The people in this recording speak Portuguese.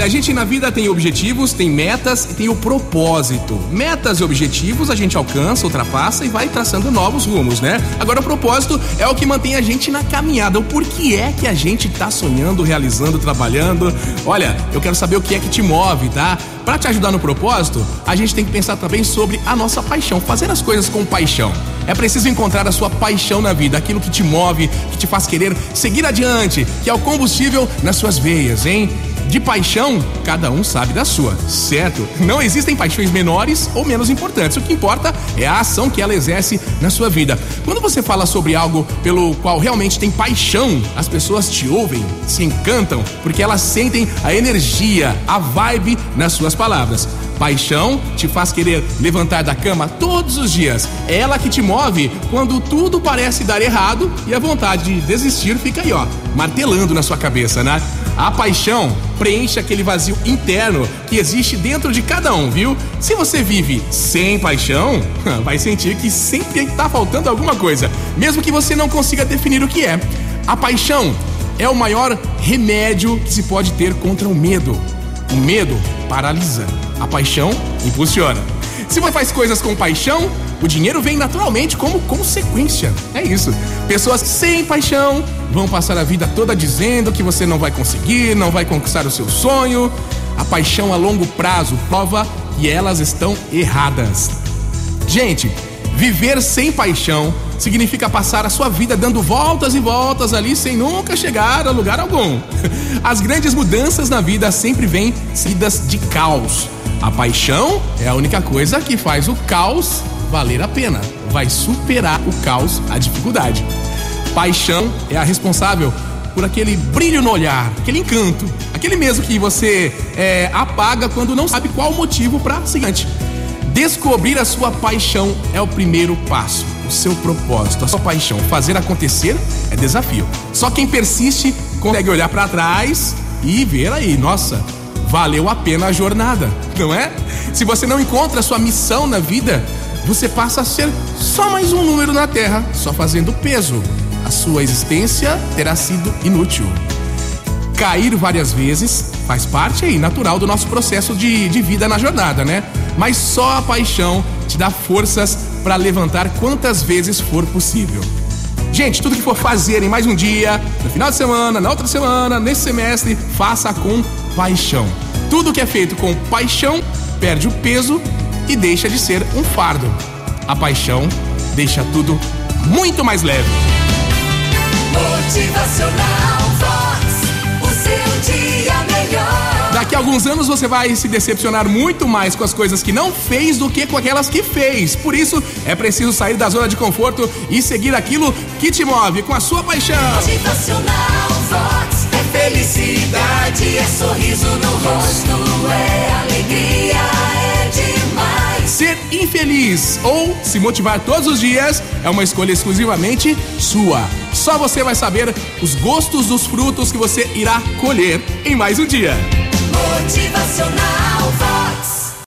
Olha, a gente na vida tem objetivos, tem metas e tem o propósito. Metas e objetivos a gente alcança, ultrapassa e vai traçando novos rumos, né? Agora o propósito é o que mantém a gente na caminhada. O porquê é que a gente tá sonhando, realizando, trabalhando. Olha, eu quero saber o que é que te move, tá? Para te ajudar no propósito, a gente tem que pensar também sobre a nossa paixão, fazer as coisas com paixão. É preciso encontrar a sua paixão na vida, aquilo que te move, que te faz querer seguir adiante, que é o combustível nas suas veias, hein? De paixão, cada um sabe da sua, certo? Não existem paixões menores ou menos importantes. O que importa é a ação que ela exerce na sua vida. Quando você fala sobre algo pelo qual realmente tem paixão, as pessoas te ouvem, se encantam, porque elas sentem a energia, a vibe nas suas palavras. Paixão te faz querer levantar da cama todos os dias. É ela que te move quando tudo parece dar errado e a vontade de desistir fica aí, ó, martelando na sua cabeça, né? A paixão preenche aquele vazio interno que existe dentro de cada um, viu? Se você vive sem paixão, vai sentir que sempre está faltando alguma coisa, mesmo que você não consiga definir o que é. A paixão é o maior remédio que se pode ter contra o medo. O medo paralisa, a paixão impulsiona. Se você faz coisas com paixão, o dinheiro vem naturalmente como consequência. É isso. Pessoas sem paixão vão passar a vida toda dizendo que você não vai conseguir, não vai conquistar o seu sonho. A paixão a longo prazo prova que elas estão erradas. Gente, viver sem paixão significa passar a sua vida dando voltas e voltas ali sem nunca chegar a lugar algum. As grandes mudanças na vida sempre vêm seguidas de caos. A paixão é a única coisa que faz o caos valer a pena. Vai superar o caos, a dificuldade. Paixão é a responsável por aquele brilho no olhar, aquele encanto, aquele mesmo que você é, apaga quando não sabe qual o motivo para seguinte. Descobrir a sua paixão é o primeiro passo, o seu propósito, a sua paixão. Fazer acontecer é desafio. Só quem persiste consegue olhar para trás e ver aí, nossa, valeu a pena a jornada, não é? Se você não encontra a sua missão na vida, você passa a ser só mais um número na Terra, só fazendo peso. A sua existência terá sido inútil. Cair várias vezes faz parte aí, natural do nosso processo de, de vida na jornada, né? Mas só a paixão te dá forças para levantar quantas vezes for possível. Gente, tudo que for fazer em mais um dia, no final de semana, na outra semana, nesse semestre, faça com paixão. Tudo que é feito com paixão perde o peso e deixa de ser um fardo. A paixão deixa tudo muito mais leve. Motivacional Vox, o seu dia melhor. Daqui a alguns anos você vai se decepcionar muito mais com as coisas que não fez do que com aquelas que fez. Por isso, é preciso sair da zona de conforto e seguir aquilo que te move com a sua paixão. Motivacional infeliz ou se motivar todos os dias é uma escolha exclusivamente sua. Só você vai saber os gostos dos frutos que você irá colher em mais um dia. Motivacional Vox.